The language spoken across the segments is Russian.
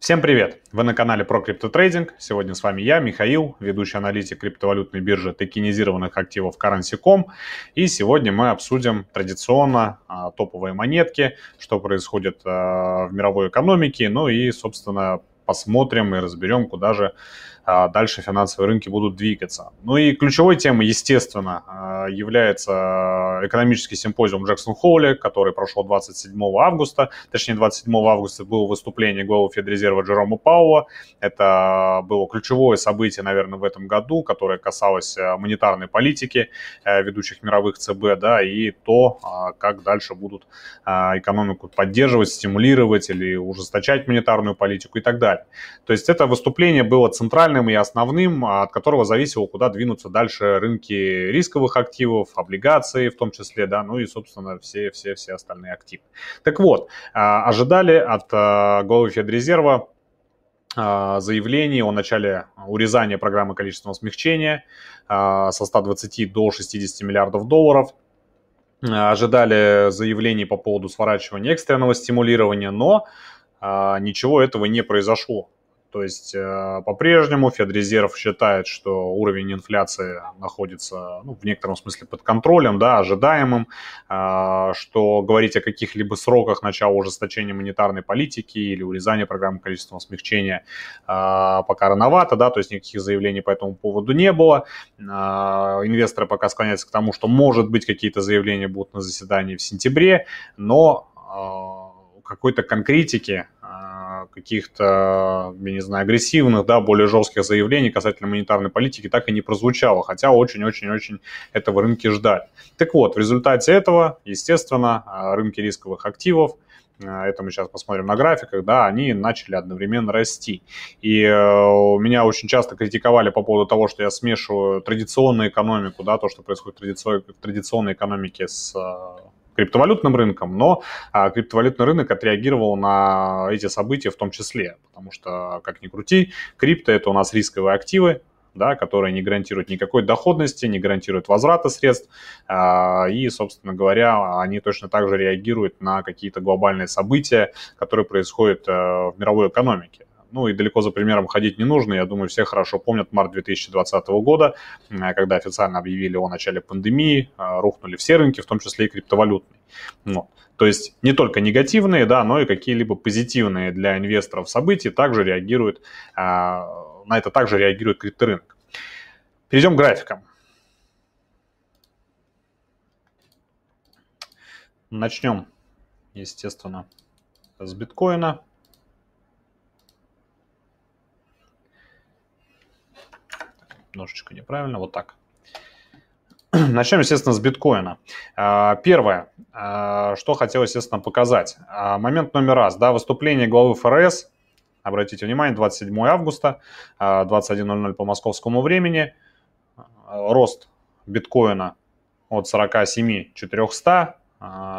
Всем привет! Вы на канале про криптотрейдинг. Сегодня с вами я, Михаил, ведущий аналитик криптовалютной биржи токенизированных активов Currency.com. И сегодня мы обсудим традиционно а, топовые монетки, что происходит а, в мировой экономике, ну и, собственно, посмотрим и разберем, куда же а, дальше финансовые рынки будут двигаться. Ну и ключевой темой, естественно, а, является экономический симпозиум Джексон Холли, который прошел 27 августа, точнее 27 августа было выступление главы Федрезерва Джерома Паула. Это было ключевое событие, наверное, в этом году, которое касалось а, монетарной политики ведущих мировых ЦБ, да, и то, как дальше будут экономику поддерживать, стимулировать или ужесточать монетарную политику и так далее. То есть это выступление было центральным центральным и основным, а, от которого зависело, куда двинутся дальше рынки рисковых активов, облигаций в том числе, да, ну и, собственно, все-все-все остальные активы. Так вот, а, ожидали от а, главы Федрезерва заявление о начале урезания программы количественного смягчения со 120 до 60 миллиардов долларов. Ожидали заявлений по поводу сворачивания экстренного стимулирования, но ничего этого не произошло. То есть э, по-прежнему Федрезерв считает, что уровень инфляции находится ну, в некотором смысле под контролем, да, ожидаемым, э, что говорить о каких-либо сроках начала ужесточения монетарной политики или урезания программы количественного смягчения э, пока рановато, да, то есть никаких заявлений по этому поводу не было. Инвесторы пока склоняются к тому, что, может быть, какие-то заявления будут на заседании в сентябре, но какой-то конкретики каких-то, я не знаю, агрессивных, да, более жестких заявлений касательно монетарной политики так и не прозвучало, хотя очень-очень-очень этого рынки ждали. Так вот, в результате этого, естественно, а, рынки рисковых активов, а, это мы сейчас посмотрим на графиках, да, они начали одновременно расти. И э, меня очень часто критиковали по поводу того, что я смешиваю традиционную экономику, да, то, что происходит в традиционной экономике с э, криптовалютным рынком, но а, криптовалютный рынок отреагировал на эти события в том числе, потому что, как ни крути, крипто – это у нас рисковые активы, да, которые не гарантируют никакой доходности, не гарантируют возврата средств, а, и, собственно говоря, они точно так же реагируют на какие-то глобальные события, которые происходят э, в мировой экономике. Ну и далеко за примером ходить не нужно. Я думаю, все хорошо помнят март 2020 года, когда официально объявили о начале пандемии, а, рухнули все рынки, в том числе и криптовалютный. Вот. То есть не только негативные, да, но и какие-либо позитивные для инвесторов события также реагируют, а, на это также реагирует крипторынок. Перейдем к графикам. Начнем, естественно, с биткоина. Немножечко неправильно, вот так. Начнем, естественно, с биткоина. А, первое, а, что хотел, естественно, показать. А, момент номер раз, да, выступление главы ФРС, обратите внимание, 27 августа, 21.00 по московскому времени, рост биткоина от 47 400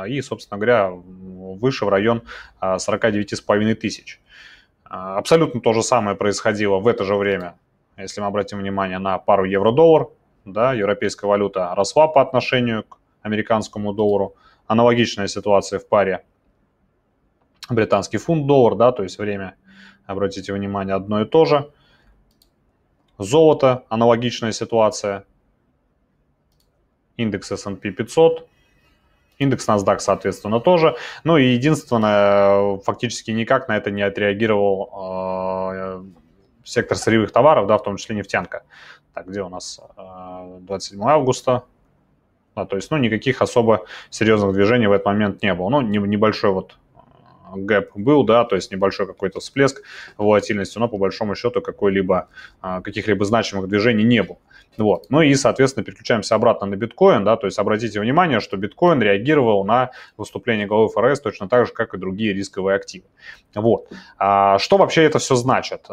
и, собственно говоря, выше в район 49,5 тысяч. Абсолютно то же самое происходило в это же время если мы обратим внимание на пару евро-доллар, да, европейская валюта росла по отношению к американскому доллару. Аналогичная ситуация в паре британский фунт-доллар, да, то есть время, обратите внимание, одно и то же. Золото, аналогичная ситуация. Индекс S&P 500, индекс NASDAQ, соответственно, тоже. Ну и единственное, фактически никак на это не отреагировал э, сектор сырьевых товаров, да, в том числе нефтянка. Так, где у нас 27 а, августа? Да, то есть, ну, никаких особо серьезных движений в этот момент не было. Ну, небольшой вот гэп был, да, то есть небольшой какой-то всплеск волатильности, но по большому счету какой-либо, а, каких-либо значимых движений не было. Вот. Ну и, соответственно, переключаемся обратно на биткоин, да, то есть обратите внимание, что биткоин реагировал на выступление главы ФРС точно так же, как и другие рисковые активы. Вот. А, что вообще это все значит?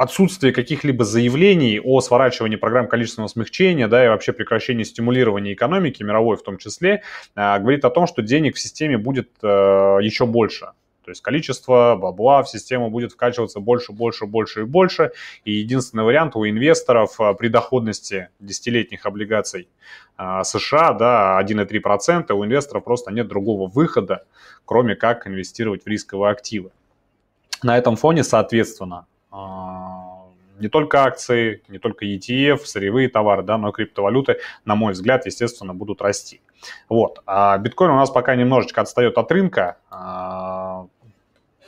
А, отсутствие каких-либо заявлений о сворачивании программ количественного смягчения, да, и вообще прекращении стимулирования экономики, мировой в том числе, э, говорит о том, что денег в системе будет э, еще больше. То есть количество бабла в систему будет вкачиваться больше, больше, больше и больше. И единственный вариант у инвесторов э, при доходности десятилетних облигаций э, США да, 1,3%, у инвесторов просто нет другого выхода, кроме как инвестировать в рисковые активы. на этом фоне, соответственно, не только акции, не только ETF, сырьевые товары, да, но и криптовалюты, на мой взгляд, естественно, будут расти. Вот. А биткоин у нас пока немножечко отстает от рынка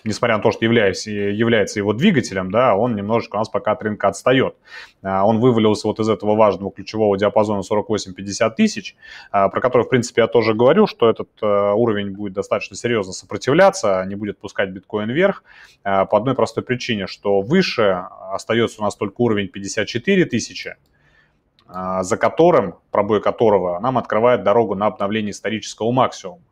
несмотря на то, что является, является его двигателем, да, он немножечко у нас пока от рынка отстает. А, он вывалился вот из этого важного ключевого диапазона 48-50 тысяч, а, про который, в принципе, я тоже говорю, что этот а, уровень будет достаточно серьезно сопротивляться, не будет пускать биткоин вверх, по одной простой причине, что выше остается у нас только уровень 54 тысячи, за которым, пробой которого нам открывает дорогу на обновление исторического максимума.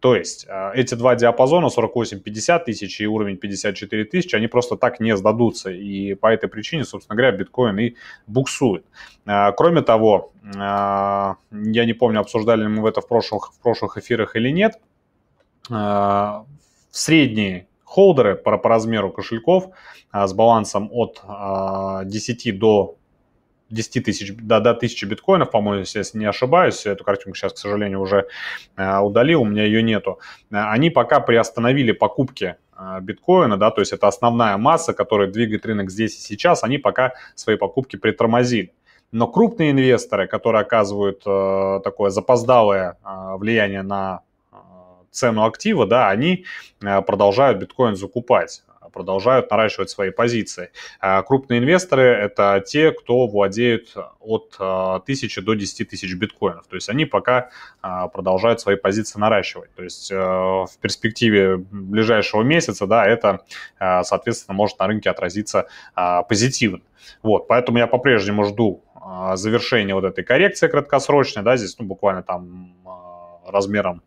То есть э, эти два диапазона 48-50 тысяч и уровень 54 тысячи, они просто так не сдадутся. И по этой причине, собственно говоря, биткоин и буксует. Э, кроме того, э, я не помню, обсуждали ли мы это в прошлых, в прошлых эфирах или нет, средние холдеры по, по размеру кошельков с балансом от 10 до 10 тысяч, до, до 1000 биткоинов, по-моему, если не ошибаюсь, эту картинку сейчас, к сожалению, уже э, удалил, у меня ее нету, э, они пока приостановили покупки э, биткоина, да, то есть это основная масса, которая двигает рынок здесь и сейчас, они пока свои покупки притормозили. Но крупные инвесторы, которые оказывают э, такое запоздалое э, влияние на цену актива, да, они продолжают биткоин закупать продолжают наращивать свои позиции. А крупные инвесторы – это те, кто владеют от 1000 а, до 10 тысяч биткоинов. То есть они пока а, продолжают свои позиции наращивать. То есть в перспективе ближайшего месяца, да, это, соответственно, может на рынке отразиться позитивно. Вот, поэтому я по-прежнему жду завершения вот этой коррекции краткосрочной, да, здесь ну, буквально там размером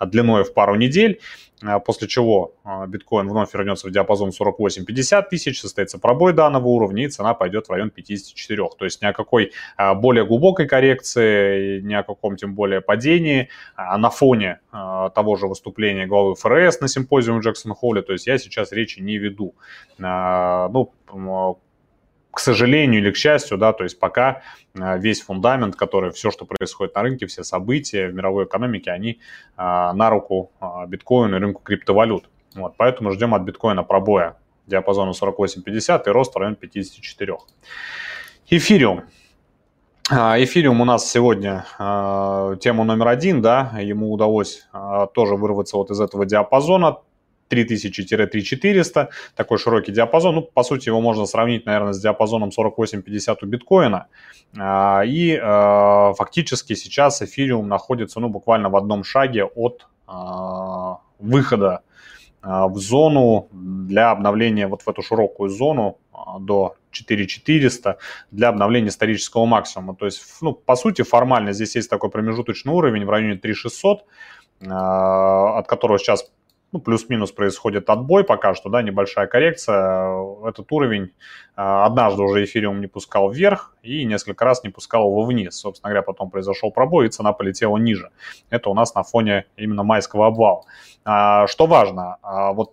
длиной в пару недель. А, после чего а, биткоин вновь вернется в диапазон 48-50 тысяч, состоится пробой данного уровня, и цена пойдет в район 54. То есть ни о какой а, более глубокой коррекции, ни о каком тем более падении на фоне того же выступления главы ФРС на симпозиуме Джексон Холли, то есть я сейчас речи не веду. Ну, к сожалению или к счастью, да, то есть пока а, весь фундамент, который, все, что происходит на рынке, все события в мировой экономике, они а, на руку а, биткоину и рынку криптовалют. Вот, поэтому ждем от биткоина пробоя диапазона 48-50 и рост в район 54. Эфириум. Эфириум у нас сегодня э, тема номер один, да, ему удалось э, тоже вырваться вот из этого диапазона, 3000-3400, такой широкий диапазон. Ну, по сути, его можно сравнить, наверное, с диапазоном 48-50 у биткоина. А, и а, фактически сейчас эфириум находится, ну, буквально в одном шаге от а, выхода в зону для обновления, вот в эту широкую зону до 4400 для обновления исторического максимума. То есть, ну, по сути, формально здесь есть такой промежуточный уровень в районе 3600, от которого сейчас ну, плюс-минус происходит отбой пока что, да, небольшая коррекция. Этот уровень а, однажды уже эфириум не пускал вверх и несколько раз не пускал его вниз. Собственно говоря, потом произошел пробой и цена полетела ниже. Это у нас на фоне именно майского обвала. А, что важно, а, вот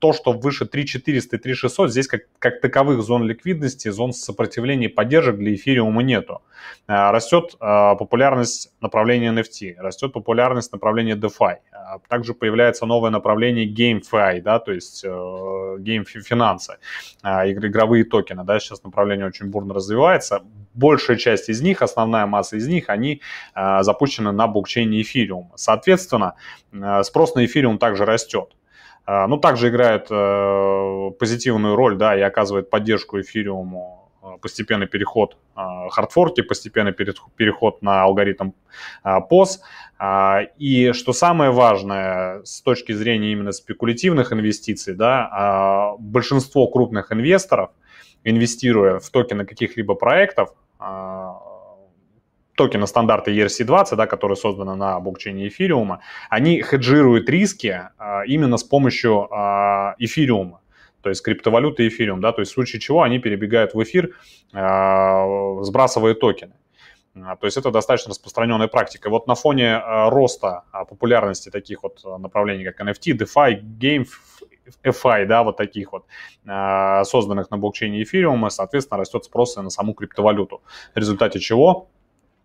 то, что выше 3400 и 3600, здесь как, как таковых зон ликвидности, зон сопротивления и поддержек для эфириума нету. А, растет а, популярность направления NFT, растет популярность направления DeFi. А, также появляется новое направление GameFi, да, то есть game-финансы, игровые токены. Да, сейчас направление очень бурно развивается. Большая часть из них, основная масса из них, они запущены на блокчейне эфириума. Соответственно, спрос на эфириум также растет. А, ну, также играет э, позитивную роль, да, и оказывает поддержку эфириуму э, постепенный переход хардфорки, постепенный переход на алгоритм POS. А, и что самое важное с точки зрения именно спекулятивных инвестиций, да, а, большинство крупных инвесторов, инвестируя в токены каких-либо проектов, токена стандарта ERC-20, да, которые созданы на блокчейне эфириума, они хеджируют риски а, именно с помощью а, эфириума то есть криптовалюты эфириум, да, то есть в случае чего они перебегают в эфир, э, сбрасывая токены. То есть это достаточно распространенная практика. Вот на фоне э, роста популярности таких вот направлений, как NFT, DeFi, Game, FI, да, вот таких вот, созданных на блокчейне эфириума, соответственно, растет спрос на саму криптовалюту. В результате чего а,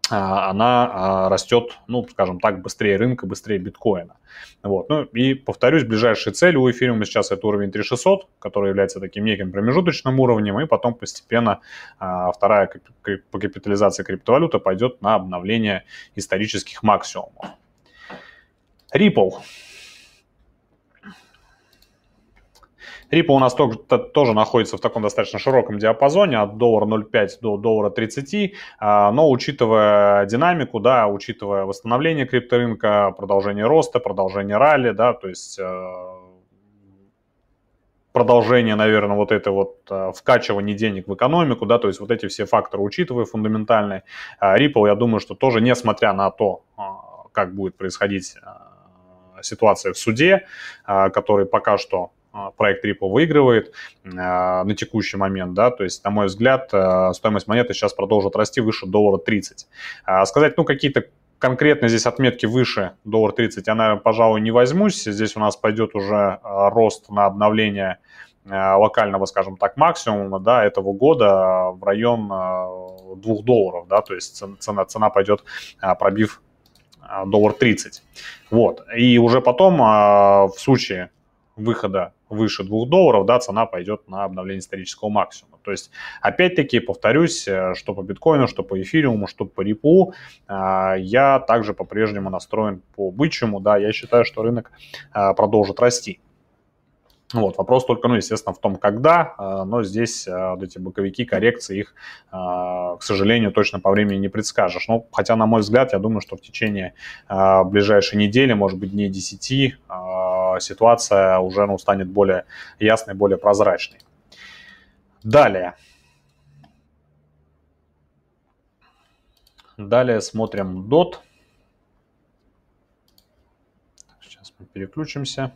она а, растет, ну, скажем так, быстрее рынка, быстрее биткоина. Вот. Ну и повторюсь, ближайшие цели у эфириума сейчас это уровень 3600, который является таким неким промежуточным уровнем, и потом постепенно а, вторая по капитализации криптовалюты пойдет на обновление исторических максимумов. Ripple. Рипа у нас тоже, находится в таком достаточно широком диапазоне от доллара 0,5 до доллара 30, а, но учитывая динамику, да, учитывая восстановление крипторынка, продолжение роста, продолжение ралли, да, то есть э, продолжение, наверное, вот это вот э, вкачивание денег в экономику, да, то есть вот эти все факторы учитывая фундаментальные, а, Ripple, я думаю, что тоже несмотря на то, как будет происходить ситуация в суде, который пока что проект Ripple выигрывает а, на текущий момент, да, то есть, на мой взгляд, а, стоимость монеты сейчас продолжит расти выше доллара 30. Сказать, ну, какие-то конкретно здесь отметки выше доллар 30 я, наверное, пожалуй, не возьмусь. Здесь у нас пойдет уже рост на обновление локального, скажем так, максимума, да, этого года в район 2 долларов, да, то есть цена, цена пойдет, пробив доллар 30. Вот. И уже потом, в случае выхода выше 2 долларов, да, цена пойдет на обновление исторического максимума. То есть, опять-таки, повторюсь, э, что по биткоину, что по эфириуму, что по рипу, э, я также по-прежнему настроен по бычьему, да, я считаю, что рынок э, продолжит расти. Вот, вопрос только, ну, естественно, в том, когда, но здесь вот эти боковики, коррекции, их, к сожалению, точно по времени не предскажешь. Ну, хотя, на мой взгляд, я думаю, что в течение ближайшей недели, может быть, дней 10, ситуация уже ну, станет более ясной, более прозрачной. Далее. Далее смотрим DOT. Сейчас мы переключимся.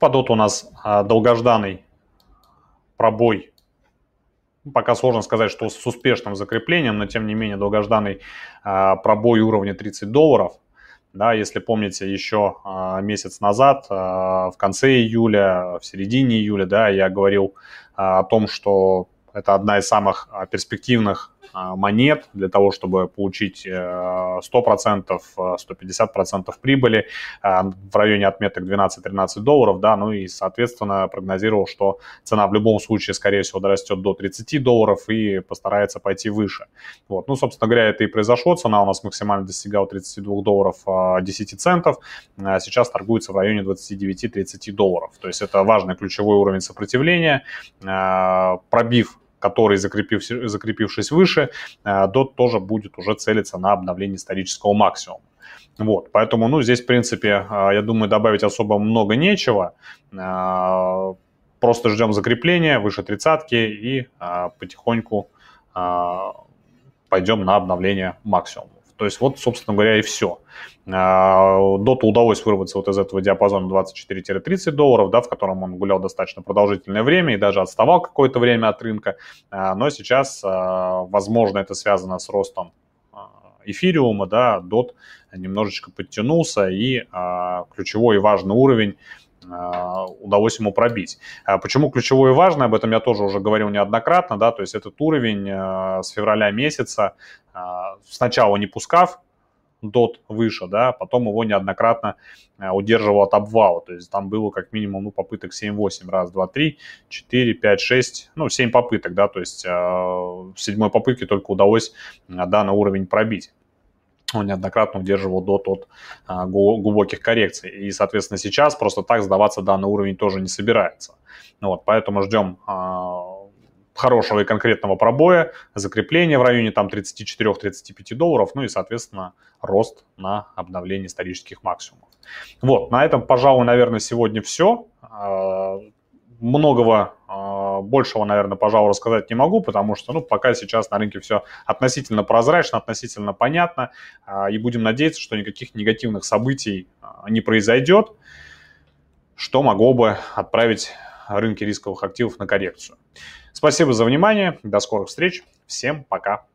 По DOT у нас а, долгожданный пробой Пока сложно сказать, что с успешным закреплением, но тем не менее долгожданный а, пробой уровня 30 долларов. Да, если помните, еще а, месяц назад, а, в конце июля, в середине июля, да, я говорил о том, что это одна из самых перспективных монет для того, чтобы получить 100%, 150% э, прибыли э, в районе отметок 12-13 долларов, да, ну и, соответственно, прогнозировал, что цена в любом случае, скорее всего, дорастет до 30 долларов и постарается пойти выше. Вот, ну, собственно говоря, это и произошло, цена у нас максимально достигала 32 долларов 10 э, центов, сейчас торгуется в районе 29-30 долларов, то есть это важный ключевой уровень сопротивления, пробив который, закрепив, закрепившись выше, DOT э, тоже будет уже целиться на обновление исторического максимума. Вот, поэтому, ну, здесь, в принципе, э, я думаю, добавить особо много нечего. Э, просто ждем закрепления выше тридцатки и потихоньку пойдем на обновление максимума. То есть вот, собственно говоря, и все. А, Доту удалось вырваться вот из этого диапазона 24-30 долларов, да, в котором он гулял достаточно продолжительное время и даже отставал какое-то время от рынка. А, но сейчас, а, возможно, это связано с ростом эфириума, да, дот немножечко подтянулся и ключевой и важный уровень удалось ему пробить. Почему ключевой и важный, об этом я тоже уже говорил неоднократно, да, то есть этот уровень с февраля месяца, сначала не пускав дот выше, да, потом его неоднократно э, удерживал от обвала, то есть там было как минимум ну, попыток 7-8, раз, два, три, четыре, пять, шесть, ну, 7 попыток, да, то есть э, в седьмой попытке только удалось э, данный уровень пробить он неоднократно удерживал дот от а, глубоких коррекций. И, соответственно, сейчас просто так сдаваться данный уровень тоже не собирается. Вот, поэтому ждем а, хорошего и конкретного пробоя, закрепления в районе там 34-35 долларов, ну и, соответственно, рост на обновление исторических максимумов. Вот, на этом, пожалуй, наверное, сегодня все. А, многого а, большего, наверное, пожалуй, рассказать не могу, потому что, ну, пока сейчас на рынке все относительно прозрачно, относительно понятно, а, и будем надеяться, что никаких негативных событий не произойдет, что могло бы отправить рынки рисковых активов на коррекцию. Спасибо за внимание, до скорых встреч, всем пока.